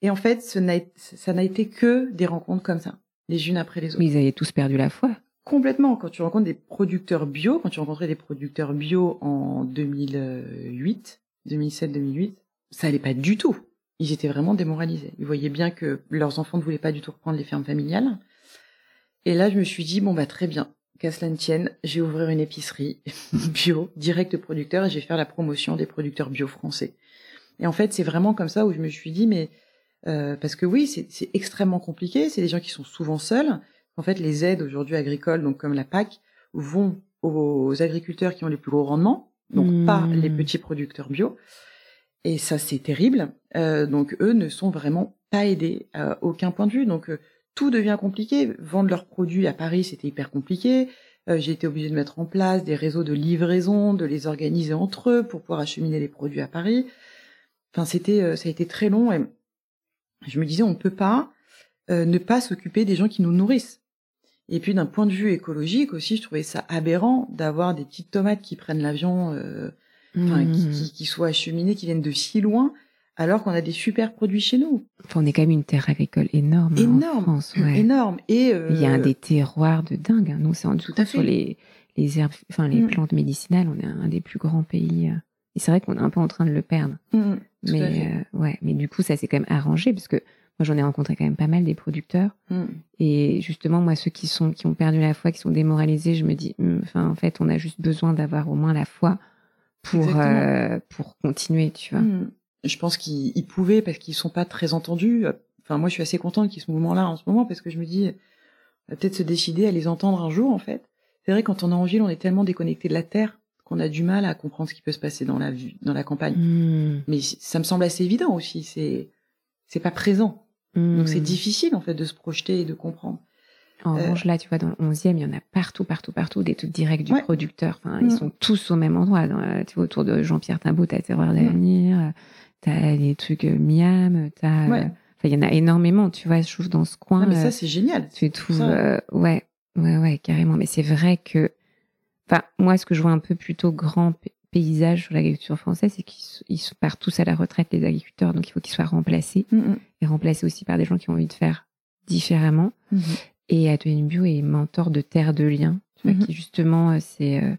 S2: Et en fait, ce n'a- ça n'a été que des rencontres comme ça, les unes après les autres.
S1: Mais ils avaient tous perdu la foi.
S2: Complètement. Quand tu rencontres des producteurs bio, quand tu rencontrais des producteurs bio en 2008, 2007-2008, ça allait pas du tout. Ils étaient vraiment démoralisés. Ils voyaient bien que leurs enfants ne voulaient pas du tout reprendre les fermes familiales. Et là, je me suis dit, bon, bah, très bien. Qu'à cela ne tienne, j'ai ouvrir une épicerie bio, direct de producteurs, et je vais faire la promotion des producteurs bio français. Et en fait, c'est vraiment comme ça où je me suis dit, mais, euh, parce que oui, c'est c'est extrêmement compliqué. C'est des gens qui sont souvent seuls. En fait, les aides aujourd'hui agricoles, donc comme la PAC, vont aux agriculteurs qui ont les plus gros rendements, donc
S1: Mmh.
S2: pas les petits producteurs bio. Et ça, c'est terrible. Euh, donc eux ne sont vraiment pas aidés à aucun point de vue. Donc euh, tout devient compliqué. Vendre leurs produits à Paris, c'était hyper compliqué. Euh, J'ai été obligée de mettre en place des réseaux de livraison, de les organiser entre eux pour pouvoir acheminer les produits à Paris. Enfin, c'était, euh, ça a été très long et je me disais, on ne peut pas euh, ne pas s'occuper des gens qui nous nourrissent. Et puis d'un point de vue écologique aussi, je trouvais ça aberrant d'avoir des petites tomates qui prennent l'avion, enfin, qui, qui, qui soient acheminées, qui viennent de si loin, alors qu'on a des super produits chez nous,
S1: Enfin, on est quand même une terre agricole énorme hein, en
S2: énorme,
S1: France. ouais.
S2: énorme. Et euh,
S1: Il y a un des terroirs de dingue. hein. Nous, c'est en
S2: Tout
S1: cas sur les, les herbes, enfin les
S2: Mm.
S1: plantes médicinales, on est un des plus grands pays. euh. Et c'est vrai qu'on est un peu en train de le perdre.
S2: Mm, à
S1: mais euh, ouais, mais du coup, ça s'est quand même arrangé parce que moi, j'en ai rencontré quand même pas mal des producteurs.
S2: Mm.
S1: Et justement, moi, ceux qui sont qui ont perdu la foi, qui sont démoralisés, je me dis, enfin, en fait, on a juste besoin d'avoir au moins la foi pour euh, pour continuer, tu vois.
S2: Mm. Je pense qu'ils ils pouvaient parce qu'ils sont pas très entendus. Enfin, moi, je suis assez contente qu'il y ait ce mouvement-là en ce moment parce que je me dis, on va peut-être se décider à les entendre un jour, en fait. C'est vrai, quand on est en ville, on est tellement déconnecté de la terre qu'on a du mal à comprendre ce qui peut se passer dans la vie, dans la campagne.
S1: Hum,
S2: Mais ça me semble assez évident aussi. C'est, c'est pas présent. Donc c'est difficile, en fait, de se projeter et de comprendre.
S1: En
S2: Euh,
S1: revanche, là, tu vois, dans le 11e, il y en a partout, partout, partout, des trucs directs du
S2: Ouais.
S1: producteur. Enfin,
S2: Mm.
S1: ils sont tous au même endroit. Dans la- tu vois, autour de Jean-Pierre Timbaud, t'as Terroir d'avenir, euh, t'as des trucs euh, Miam, t'as. euh,
S2: Ouais.
S1: Enfin, il y en a énormément, tu vois, je trouve, dans ce coin.
S2: Mais
S1: euh,
S2: ça, c'est génial.
S1: tu trouves. euh, ouais, ouais, ouais, carrément. Mais c'est vrai que. Enfin, moi, ce que je vois un peu plutôt grand pa- paysage sur l'agriculture française, c'est qu'ils ils partent tous à la retraite, les agriculteurs. Donc, il faut qu'ils soient remplacés.
S2: Mm, mm.
S1: Et remplacés aussi par des gens qui ont envie de faire différemment. Et Atelier Bio est mentor de terre de liens, tu vois,
S2: Mhm.
S1: qui justement, euh, c'est, euh,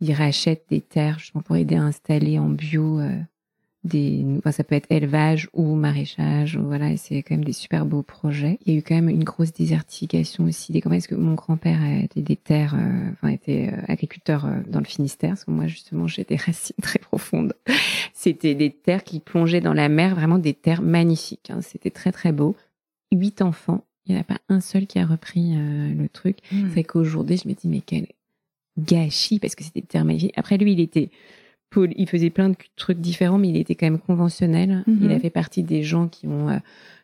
S1: ils rachètent des terres justement pour aider à installer en bio euh, des, enfin, ça peut être élevage ou maraîchage, voilà, et c'est quand même des super beaux projets. Il y a eu quand même une grosse désertification aussi des campagnes, parce que mon grand-père était des terres, euh, enfin, était agriculteur dans le Finistère, parce que moi, justement, j'ai des racines très profondes. C'était des terres qui plongeaient dans la mer, vraiment des terres magnifiques. Hein. C'était très, très beau. Huit enfants. Il n'y en a pas un seul qui a repris le truc.
S2: Mmh.
S1: C'est qu'aujourd'hui, je me dis, mais quel gâchis, parce que c'était magnifiques. Après, lui, il était il faisait plein de trucs différents, mais il était quand même conventionnel.
S2: Mhm.
S1: Il a fait partie des gens qui ont euh,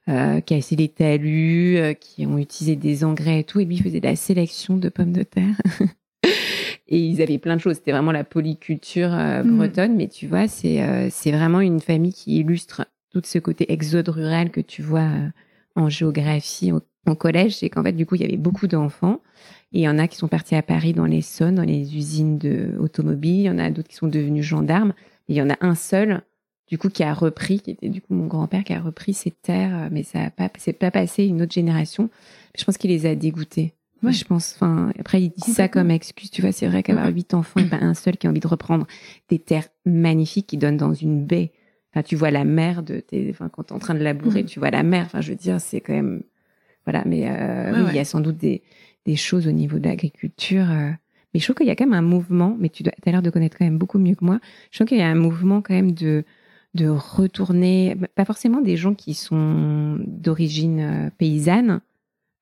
S1: euh, cassé les talus, euh, qui ont utilisé des engrais et tout. Et lui, il faisait de la sélection de pommes de terre. et ils avaient plein de choses. C'était vraiment la polyculture
S2: Mhm.
S1: bretonne. Mais tu vois, c'est c'est vraiment une famille qui illustre tout ce côté exode rural que tu vois en géographie au, en collège. C'est qu'en fait, du coup, il y avait beaucoup d'enfants. Et il y en a qui sont partis à Paris dans l'Essonne, dans les usines de automobiles. Il y en a d'autres qui sont devenus gendarmes. Et il y en a un seul, du coup, qui a repris, qui était du coup mon grand-père, qui a repris ces terres. Mais ça a pas, c'est pas passé une autre génération. Je pense qu'il les a dégoûtés.
S2: Ouais.
S1: Je pense, enfin, après, il dit ça comme excuse. Tu vois, c'est vrai qu'avoir huit enfants et pas un seul qui a envie de reprendre des terres magnifiques qui donnent dans une baie. Enfin, tu vois la mer de tes, enfin, quand t'es en train de labourer,
S2: Mhm.
S1: tu vois la mer. Enfin, je veux dire, c'est quand même, voilà. Mais, euh,
S2: Ouais,
S1: oui,
S2: ouais.
S1: il y a sans doute des, des choses au niveau de l'agriculture. euh, mais je trouve qu'il y a quand même un mouvement, mais tu dois, as l'air de connaître quand même beaucoup mieux que moi. Je trouve qu'il y a un mouvement quand même de, de retourner, pas forcément des gens qui sont d'origine euh, paysanne,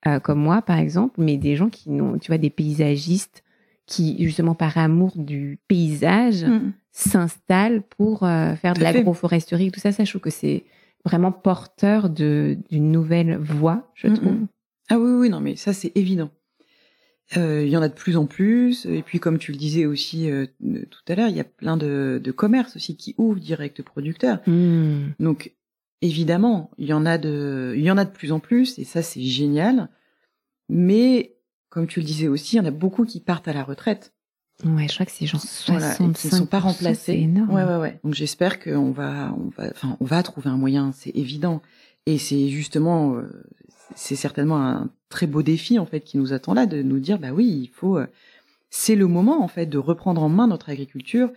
S1: euh, comme moi par exemple, mais des gens qui n'ont, tu vois, des paysagistes qui, justement par amour du paysage,
S2: Mhm.
S1: s'installent pour euh, faire de
S2: Tout
S1: l'agroforesterie, tout ça. Ça, je trouve que c'est vraiment porteur d'une nouvelle voie, je trouve.
S2: Ah oui, oui, non, mais ça, c'est évident. Euh, Il y en a de plus en plus. Et puis, comme tu le disais aussi euh, tout à l'heure, il y a plein de, de commerces aussi qui ouvrent direct producteurs.
S1: Hmm.
S2: Donc, évidemment, il y en a de, il y en a de plus en plus, et ça, c'est génial. Mais, comme tu le disais aussi, il y en a beaucoup qui partent à la retraite.
S1: Ouais, je crois que c'est genre
S2: Voilà,
S1: 65
S2: et qui ne sont pas remplacés.
S1: C'est énorme.
S2: Ouais, ouais, ouais. Donc j'espère qu'on va, on va, enfin, on va trouver un moyen, c'est évident. Et c'est justement, euh, c'est certainement un très beau défi en fait qui nous attend là, de nous dire, bah oui, il faut, euh, c'est le moment en fait de reprendre en main notre agriculture,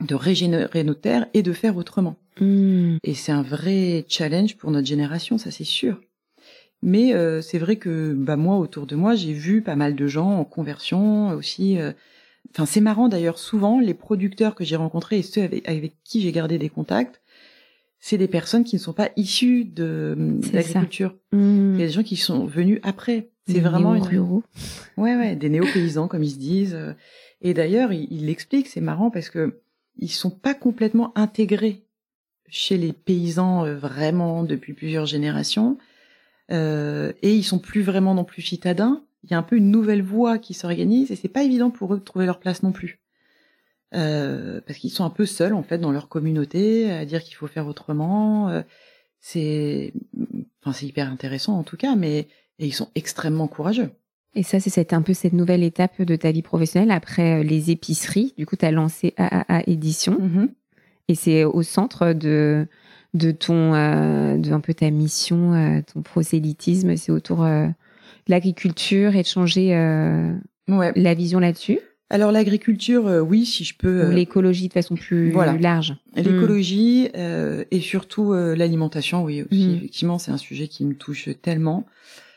S2: de régénérer nos terres et de faire autrement.
S1: Hmm.
S2: Et c'est un vrai challenge pour notre génération, ça c'est sûr. Mais euh, c'est vrai que bah moi autour de moi, j'ai vu pas mal de gens en conversion aussi. euh, Enfin, c'est marrant d'ailleurs. Souvent, les producteurs que j'ai rencontrés et ceux avec, avec qui j'ai gardé des contacts, c'est des personnes qui ne sont pas issues de l'agriculture.
S1: Hmm.
S2: Il y a des gens qui sont venus après. C'est vraiment une...
S1: néo-ruraux.
S2: Ouais, ouais, des néo-paysans, comme ils se disent. euh. Et d'ailleurs, ils il l'expliquent, c'est marrant parce que ils sont pas complètement intégrés chez les paysans euh, vraiment depuis plusieurs générations. Euh, et ils sont plus vraiment non plus citadins. Il y a un peu une nouvelle voie qui s'organise et c'est pas évident pour eux de trouver leur place non plus. Euh, parce qu'ils sont un peu seuls en fait dans leur communauté à dire qu'il faut faire autrement. Euh, c'est, enfin c'est hyper intéressant en tout cas, mais et ils sont extrêmement courageux.
S1: Et ça, c'est un peu cette nouvelle étape de ta vie professionnelle après les épiceries. Du coup, tu as lancé AAA Édition et c'est au centre de, de ton, euh, de un peu ta mission, euh, ton prosélytisme. C'est autour euh, de l'agriculture et de changer euh,
S2: Ouais.
S1: la vision là-dessus?
S2: Alors l'agriculture, euh, oui, si je peux. Euh,
S1: l'écologie de façon plus
S2: voilà.
S1: large.
S2: L'écologie euh, et surtout euh, l'alimentation, oui aussi.
S1: Mhm.
S2: Effectivement, c'est un sujet qui me touche tellement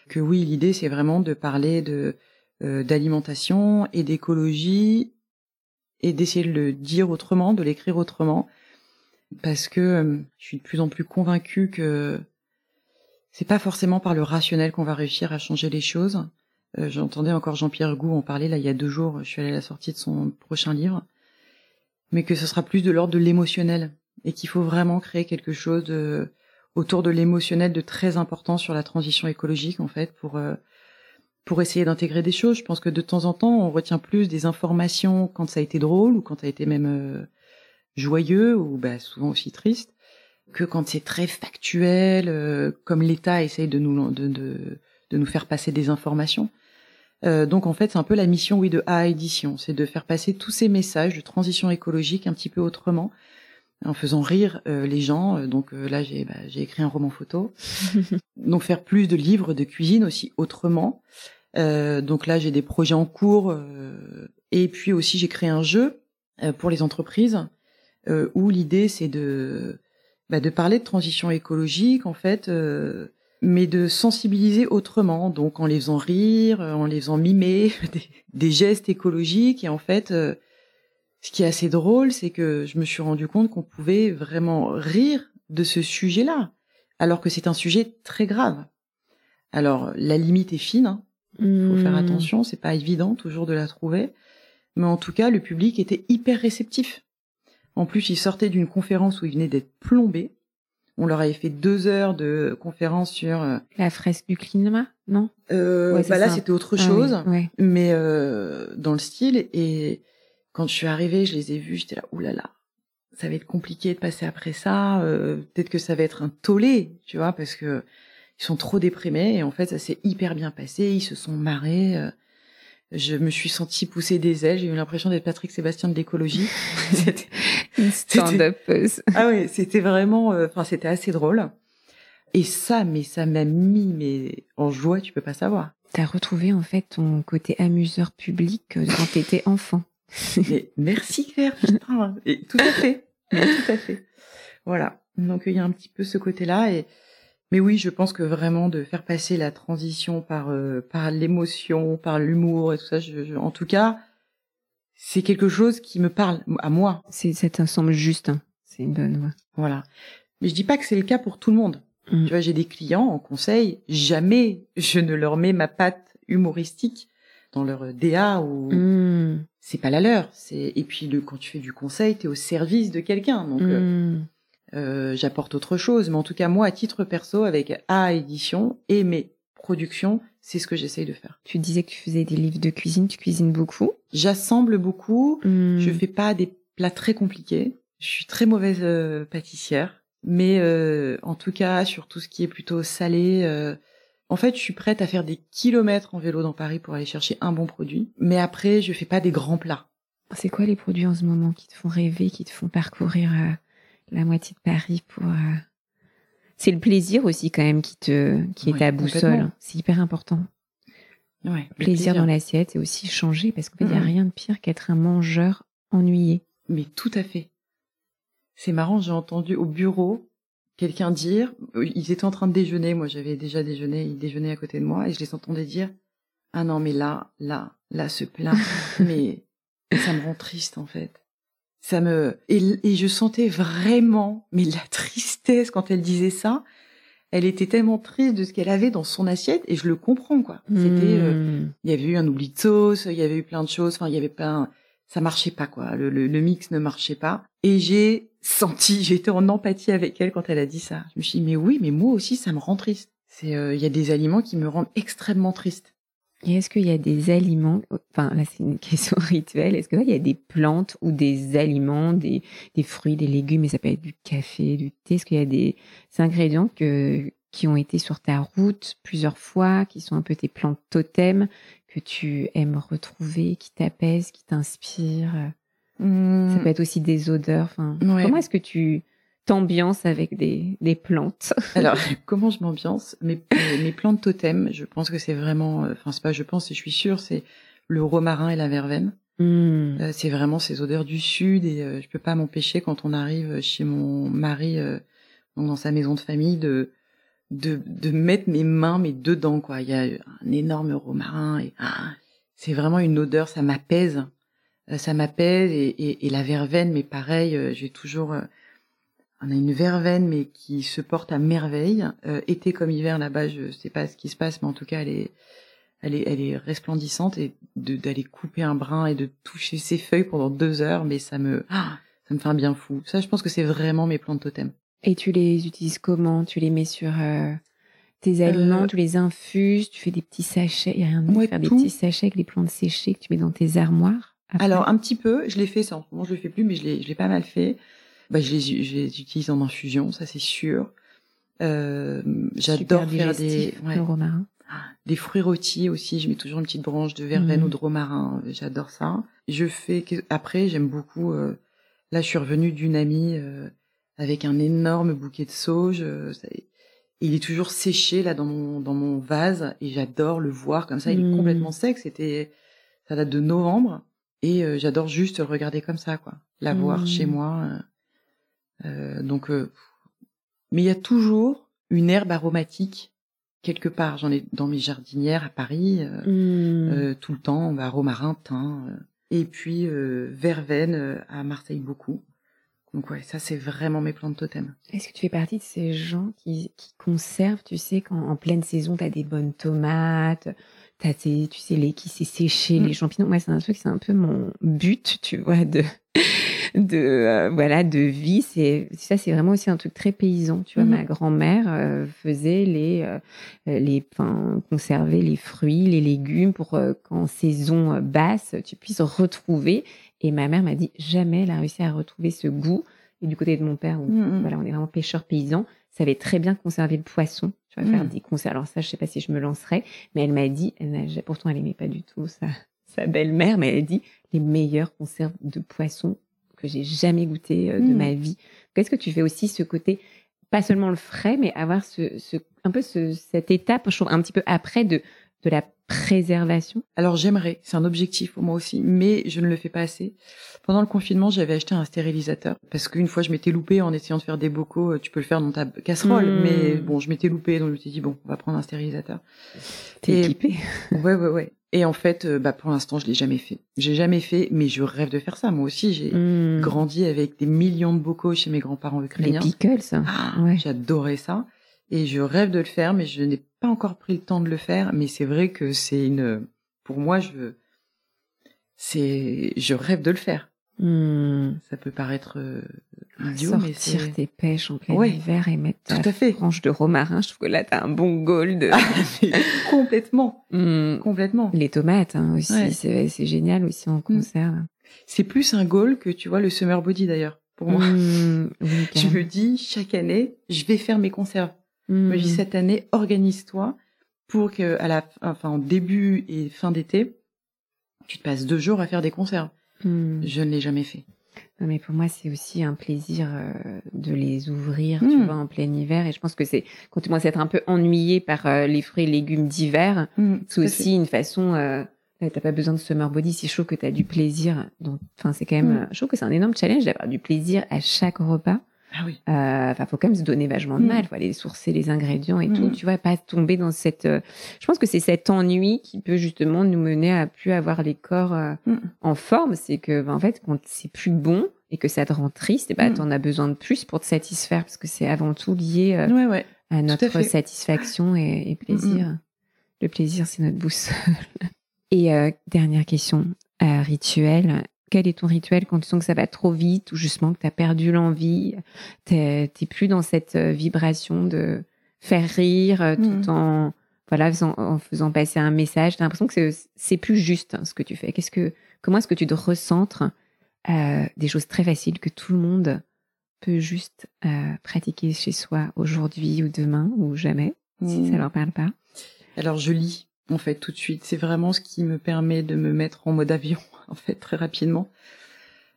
S2: que oui, l'idée c'est vraiment de parler de euh, d'alimentation et d'écologie et d'essayer de le dire autrement, de l'écrire autrement, parce que euh, je suis de plus en plus convaincue que c'est pas forcément par le rationnel qu'on va réussir à changer les choses. Euh, J'entendais encore Jean-Pierre Gou en parler là il y a deux jours. Je suis allée à la sortie de son prochain livre, mais que ce sera plus de l'ordre de l'émotionnel et qu'il faut vraiment créer quelque chose autour de l'émotionnel de très important sur la transition écologique en fait pour euh, pour essayer d'intégrer des choses. Je pense que de temps en temps on retient plus des informations quand ça a été drôle ou quand ça a été même joyeux ou bah, souvent aussi triste que quand c'est très factuel euh, comme l'État essaye de nous de, de de nous faire passer des informations. Euh, donc en fait, c'est un peu la mission oui de A Édition, c'est de faire passer tous ces messages de transition écologique un petit peu autrement, en faisant rire euh, les gens. Euh, Donc euh, là, j'ai bah, écrit un roman photo, donc faire plus de livres de cuisine aussi autrement. Euh, donc là, j'ai des projets en cours, euh, et puis aussi j'ai créé un jeu euh, pour les entreprises où l'idée c'est de bah, de parler de transition écologique en fait, mais de sensibiliser autrement, donc en les faisant rire, en les faisant mimer des, des gestes écologiques et en fait. ce qui est assez drôle, c'est que je me suis rendu compte qu'on pouvait vraiment rire de ce sujet-là, alors que c'est un sujet très grave. Alors la limite est fine, il hein. faut faire hmm. attention, c'est pas évident toujours de la trouver, mais en tout cas le public était hyper réceptif. En plus, ils sortaient d'une conférence où ils venaient d'être plombés. On leur avait fait deux heures de conférence sur euh,
S1: la fresque du climat, non?
S2: Euh, bah Là, c'était autre ah chose, mais euh, dans le style. Et quand je suis arrivée, je les ai vus, j'étais là, oulala, ça va être compliqué de passer après ça. Euh, peut-être que ça va être un tollé, tu vois, parce que ils sont trop déprimés. Et en fait, ça s'est hyper bien passé. Ils se sont marrés. Euh, je me suis sentie pousser des ailes. J'ai eu l'impression d'être Patrick Sébastien de l'écologie.
S1: c'était une stand-up.
S2: ah oui, c'était vraiment. Euh, enfin, c'était assez drôle. Et ça, mais ça m'a mis mais en joie. Tu peux pas savoir.
S1: T'as retrouvé en fait ton côté amuseur public quand t'étais enfant.
S2: Mais merci Claire, putain. Et tout à fait. tout à fait. Voilà. Donc il y a un petit peu ce côté-là et mais oui, je pense que vraiment de faire passer la transition par euh, par l'émotion, par l'humour et tout ça, je, en tout cas, c'est quelque chose qui me parle à moi.
S1: C'est cet ensemble juste. Hein. C'est une bonne voix.
S2: Voilà. Mais je dis pas que c'est le cas pour tout le monde. Mm. Tu vois, j'ai des clients en conseil, jamais je ne leur mets ma patte humoristique dans leur DA ou mm c'est pas la leur. C'est et puis le quand tu fais du conseil, tu es au service de quelqu'un. Donc euh, hmm. Euh, j'apporte autre chose, mais en tout cas moi à titre perso avec A édition et mes productions, c'est ce que j'essaye de faire.
S1: Tu disais que tu faisais des livres de cuisine, tu cuisines beaucoup
S2: J'assemble beaucoup, hmm. je fais pas des plats très compliqués. Je suis très mauvaise euh, pâtissière, mais en tout cas sur tout ce qui est plutôt salé en fait, je suis prête à faire des kilomètres en vélo dans Paris pour aller chercher un bon produit. Mais après, je fais pas des grands plats.
S1: C'est quoi les produits en ce moment qui te font rêver, qui te font parcourir euh, la moitié de Paris pour euh, C'est le plaisir aussi quand même qui te qui est ta boussole. C'est hyper important.
S2: Ouais,
S1: plaisir, dans l'assiette et aussi changer parce qu'il n'y a rien de pire qu'être un mangeur ennuyé.
S2: Mais tout à fait. C'est marrant, j'ai entendu au bureau quelqu'un dire, euh, ils étaient en train de déjeuner, moi j'avais déjà déjeuné, ils déjeunaient à côté de moi, et je les entendais dire, ah non mais là, là, là ce plat, mais ça me rend triste en fait. Ça me et, je sentais vraiment, mais la tristesse quand elle disait ça. Elle était tellement triste de ce qu'elle avait dans son assiette et je le comprends quoi. C'était, euh, hmm. il y avait eu un oubli de sauce, il y avait eu plein de choses. Enfin, il y avait pas, ça marchait pas quoi. Le, le, le mix ne marchait pas. Et j'ai senti, j'étais en empathie avec elle quand elle a dit ça. Je me suis dit, mais oui, mais moi aussi, ça me rend triste. C'est, euh, il y a des aliments qui me rendent extrêmement triste.
S1: Et est-ce qu'il y a des aliments, enfin là c'est une question rituelle, est-ce qu'il y a des plantes ou des aliments, des, des fruits, des légumes, mais ça peut être du café, du thé, est-ce qu'il y a des, ingrédients que, qui ont été sur ta route plusieurs fois, qui sont un peu tes plantes totems, que tu aimes retrouver, qui t'apaisent, qui t'inspirent? Ça mmh. peut être aussi des odeurs. Enfin, comment est-ce que tu t'ambiances avec des, des plantes
S2: Alors, comment je m'ambiance? Mes, mes plantes totems, je pense que c'est vraiment, euh, enfin c'est pas je pense, et je suis sûre, c'est le romarin et la verveine. Mmh. Euh, c'est vraiment ces odeurs du sud et euh, je peux pas m'empêcher quand on arrive chez mon mari dans sa maison de famille de de, de mettre mes mains mais dedans quoi. Il y a un énorme romarin et ah, c'est vraiment une odeur, ça m'apaise. Ça m'apaise et, et, la verveine, mais pareil, j'ai toujours, on a une verveine mais qui se porte à merveille, été comme hiver là-bas, je sais pas ce qui se passe, mais en tout cas elle est, elle est, elle est resplendissante et d'aller couper un brin et de toucher ses feuilles pendant deux heures, mais ça me, ah, ça me fait un bien fou. Ça, je pense que c'est vraiment mes plantes totems.
S1: Et tu les utilises comment? Tu les mets sur tes aliments, tu les infuses, tu fais des petits sachets, il y a rien de faire des petits sachets avec les plantes séchées que tu mets dans tes armoires
S2: alors un petit peu, je l'ai fait ça. En je le fais plus, mais je l'ai, je l'ai pas mal fait. Bah, je les, je les utilise en infusion, ça c'est sûr. Euh, j'adore faire des,
S1: ouais,
S2: ah, des fruits rôtis aussi. Je mets toujours une petite branche de verveine mmh. ou de romarin. J'adore ça. Je fais après, j'aime beaucoup. Euh, là, je suis revenue d'une amie euh, avec un énorme bouquet de sauge. Ça, il est toujours séché là dans mon dans mon vase et j'adore le voir comme ça. Il est mmh. complètement sec. C'était ça date de novembre. Et euh, j'adore juste le regarder comme ça, quoi. La voir chez mmh. moi. Euh. Donc, euh, mais il y a toujours une herbe aromatique quelque part. J'en ai dans mes jardinières à Paris euh,
S1: Hmm.
S2: tout le temps. On va romarin, thym, et puis verveine à Marseille beaucoup. Donc ouais, ça c'est vraiment mes plantes totems.
S1: Est-ce que tu fais partie de ces gens qui, qui conservent, tu sais, quand en pleine saison, tu as des bonnes tomates, t'as tes, tu sais, les qui s'est séché,
S2: Mm.
S1: les champignons? Moi, c'est un truc, c'est un peu mon but, tu vois, de, de, euh, voilà, de vie. C'est, ça, c'est vraiment aussi un truc très paysan. Tu vois,
S2: Mm.
S1: ma grand-mère euh, faisait les, euh, les, enfin, conserver les fruits, les légumes pour euh, qu'en saison euh, basse, tu puisses retrouver. Et ma mère m'a dit, jamais elle a réussi à retrouver ce goût. Et du côté de mon père, où
S2: mm.
S1: voilà, on est vraiment pêcheur paysan, savait très bien conserver le poisson. Tu vas faire
S2: Mm.
S1: des conserves. Alors ça, je sais pas si je me lancerai, mais elle m'a dit, elle pourtant elle aimait pas du tout sa, sa belle-mère, mais elle a dit les meilleures conserves de poisson que j'ai jamais goûté euh, de
S2: Mm.
S1: ma vie. Qu'est-ce que tu fais aussi ce côté, pas seulement le frais, mais avoir ce, ce un peu ce, cette étape, je trouve, un petit peu après de de la préservation.
S2: Alors j'aimerais, c'est un objectif pour moi aussi, mais je ne le fais pas assez. Pendant le confinement, j'avais acheté un stérilisateur parce qu'une fois je m'étais loupée en essayant de faire des bocaux. euh, Tu peux le faire dans ta casserole,
S1: Mm.
S2: mais bon, je m'étais loupée, donc je me suis dit bon, on va prendre un stérilisateur.
S1: T'es
S2: Et-
S1: équipé.
S2: Ouais, ouais, ouais. Et en fait, euh, bah pour l'instant, je l'ai jamais fait. J'ai jamais fait, mais je rêve de faire ça. Moi aussi, j'ai
S1: Mm.
S2: grandi avec des millions de bocaux chez mes grands-parents
S1: Les
S2: ukrainiens.
S1: pickles.
S2: Ah,
S1: Ouais.
S2: J'adorais ça. Et je rêve de le faire, mais je n'ai pas encore pris le temps de le faire. Mais c'est vrai que c'est une, pour moi, je, c'est, je rêve de le faire.
S1: Mm.
S2: Ça peut paraître euh, idiot, mais
S1: Sortir
S2: c'est
S1: tes pêches en plein
S2: Ouais.
S1: hiver et mettre ta
S2: tout à fait.
S1: branche de romarin, je trouve que là, t'as un bon gold.
S2: Ah, mais complètement,
S1: Mm.
S2: complètement.
S1: Les tomates hein, aussi,
S2: Ouais.
S1: c'est c'est génial aussi en conserve.
S2: C'est plus un goal que tu vois le summer body d'ailleurs. Pour moi,
S1: Mm, oui,
S2: je me dis chaque année, je vais faire mes conserves. Je
S1: Mm.
S2: me dis cette année, organise-toi pour que à la, enfin, en début et fin d'été, tu te passes deux jours à faire des conserves.
S1: Mm.
S2: Je ne l'ai jamais fait.
S1: Non, mais pour moi, c'est aussi un plaisir euh, de les ouvrir, tu
S2: Mm.
S1: vois, en plein hiver. Et je pense que c'est quand tu commences à être un peu ennuyé par euh, les fruits et légumes d'hiver, c'est aussi une façon. Euh, t'as pas besoin de summer body si chaud que t'as du plaisir. Donc, enfin, c'est quand même. Euh, Je trouve que c'est un énorme challenge d'avoir du plaisir à chaque repas.
S2: Ah oui.
S1: Euh, Enfin, faut quand même se donner vachement de mal. Faut aller sourcer les ingrédients et
S2: Mm.
S1: tout. Tu vois, pas tomber dans cette. euh, Je pense que c'est cet ennui qui peut justement nous mener à plus avoir les corps euh,
S2: Mm.
S1: en forme. C'est que, ben, en fait, quand c'est plus bon et que ça te rend triste, et ben,
S2: Mm.
S1: t'en as besoin de plus pour te satisfaire parce que c'est avant tout lié
S2: Ouais, ouais.
S1: à notre satisfaction et, et plaisir. Le plaisir, c'est notre boussole. et euh, dernière question, rituel. Quel est ton rituel quand tu sens que ça va trop vite ou justement que tu as perdu l'envie, t'es plus dans cette euh, vibration de faire rire euh, tout en voilà faisant, en faisant passer un message. T'as l'impression que c'est- plus juste hein, ce que tu fais. Qu'est-ce que comment est-ce que tu te recentres euh, des choses très faciles que tout le monde peut juste euh, pratiquer chez soi aujourd'hui ou demain ou jamais si ça
S2: Mm.
S1: leur parle pas?
S2: Alors je lis en fait tout de suite. C'est vraiment ce qui me permet de me mettre en mode avion en fait très rapidement.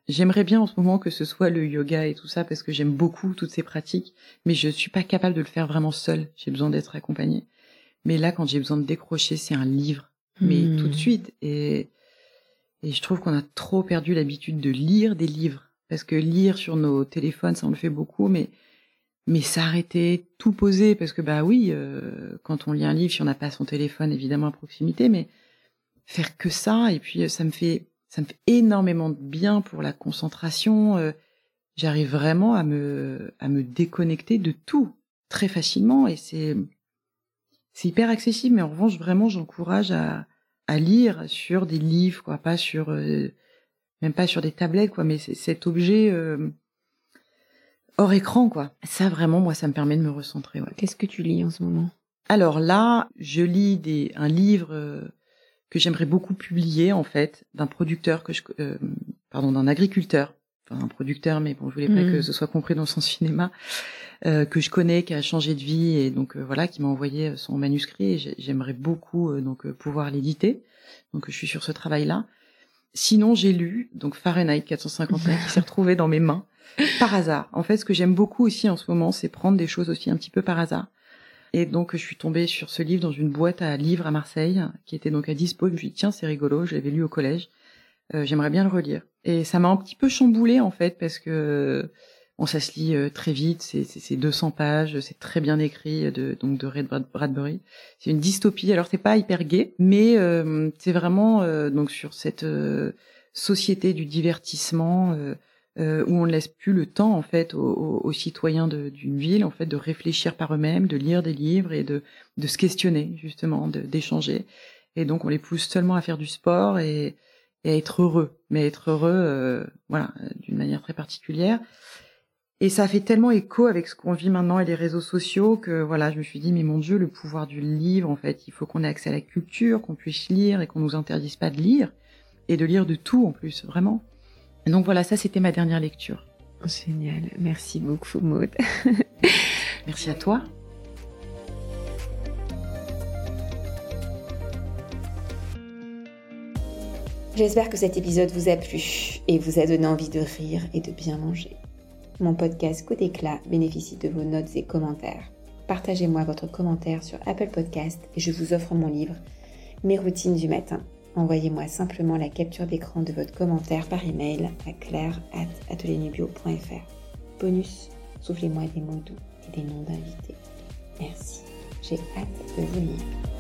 S2: J'aimerais bien en ce moment que ce soit le yoga et tout ça parce que j'aime beaucoup toutes ces pratiques, mais je suis pas capable de le faire vraiment seule. J'ai besoin d'être accompagnée. Mais là, quand j'ai besoin de décrocher, c'est un livre, mais
S1: Hmm.
S2: tout de suite. Et et je trouve qu'on a trop perdu l'habitude de lire des livres parce que lire sur nos téléphones, ça on le fait beaucoup, mais mais s'arrêter, tout poser, parce que bah oui, euh, quand on lit un livre, si on n'a pas son téléphone évidemment à proximité, mais faire que ça, et puis euh, ça me fait, ça me fait énormément de bien pour la concentration. euh, J'arrive vraiment à me, à me déconnecter de tout très facilement, et c'est, c'est hyper accessible. Mais en revanche, vraiment, j'encourage à, à lire sur des livres, quoi, pas sur, euh, même pas sur des tablettes, quoi, mais cet objet. euh, hors écran, quoi. Ça, vraiment, moi, ça me permet de me recentrer, ouais.
S1: Qu'est-ce que tu lis en ce moment?
S2: Alors là, je lis des, un livre que j'aimerais beaucoup publier, en fait, d'un producteur que je, euh, pardon, d'un agriculteur, enfin un producteur, mais bon, je voulais pas
S1: Mhm.
S2: que ce soit compris dans le sens cinéma, euh, que je connais, qui a changé de vie et donc euh, voilà, qui m'a envoyé son manuscrit. Et j'ai- j'aimerais beaucoup euh, donc euh, pouvoir l'éditer. Donc je suis sur ce travail-là. Sinon, j'ai lu donc Fahrenheit 451 qui s'est retrouvé dans mes mains par hasard. En fait, ce que j'aime beaucoup aussi en ce moment, c'est prendre des choses aussi un petit peu par hasard. Et donc, je suis tombée sur ce livre dans une boîte à livres à Marseille, qui était donc à dispo. Je me suis dit, tiens, c'est rigolo, je l'avais lu au collège. Euh, J'aimerais bien le relire. Et ça m'a un petit peu chamboulé en fait, parce que Bon, ça se lit euh, très vite, c'est 200 pages, c'est très bien écrit, de, donc de Red Bradbury. C'est une dystopie. Alors c'est pas hyper gay, mais euh, c'est vraiment euh, donc sur cette société du divertissement où on ne laisse plus le temps en fait aux, aux citoyens d'une ville en fait de réfléchir par eux-mêmes, de lire des livres et de, de se questionner justement, d'échanger. Et donc on les pousse seulement à faire du sport et, et à être heureux, mais être heureux, voilà, d'une manière très particulière. Et ça fait tellement écho avec ce qu'on vit maintenant et les réseaux sociaux que voilà, je me suis dit mais mon Dieu, le pouvoir du livre en fait, il faut qu'on ait accès à la culture, qu'on puisse lire et qu'on nous interdise pas de lire et de lire de tout en plus, vraiment. Donc voilà, ça c'était ma dernière lecture.
S4: Génial, merci beaucoup Maud.
S2: merci à toi.
S1: J'espère que cet épisode vous a plu et vous a donné envie de rire et de bien manger. Mon podcast Coup d'éclat bénéficie de vos notes et commentaires. Partagez-moi votre commentaire sur Apple Podcast et je vous offre mon livre Mes routines du matin. Envoyez-moi simplement la capture d'écran de votre commentaire par email à claire.ateliernubio.fr. Bonus, soufflez-moi des mots doux et des noms d'invités. Merci. J'ai hâte de vous lire.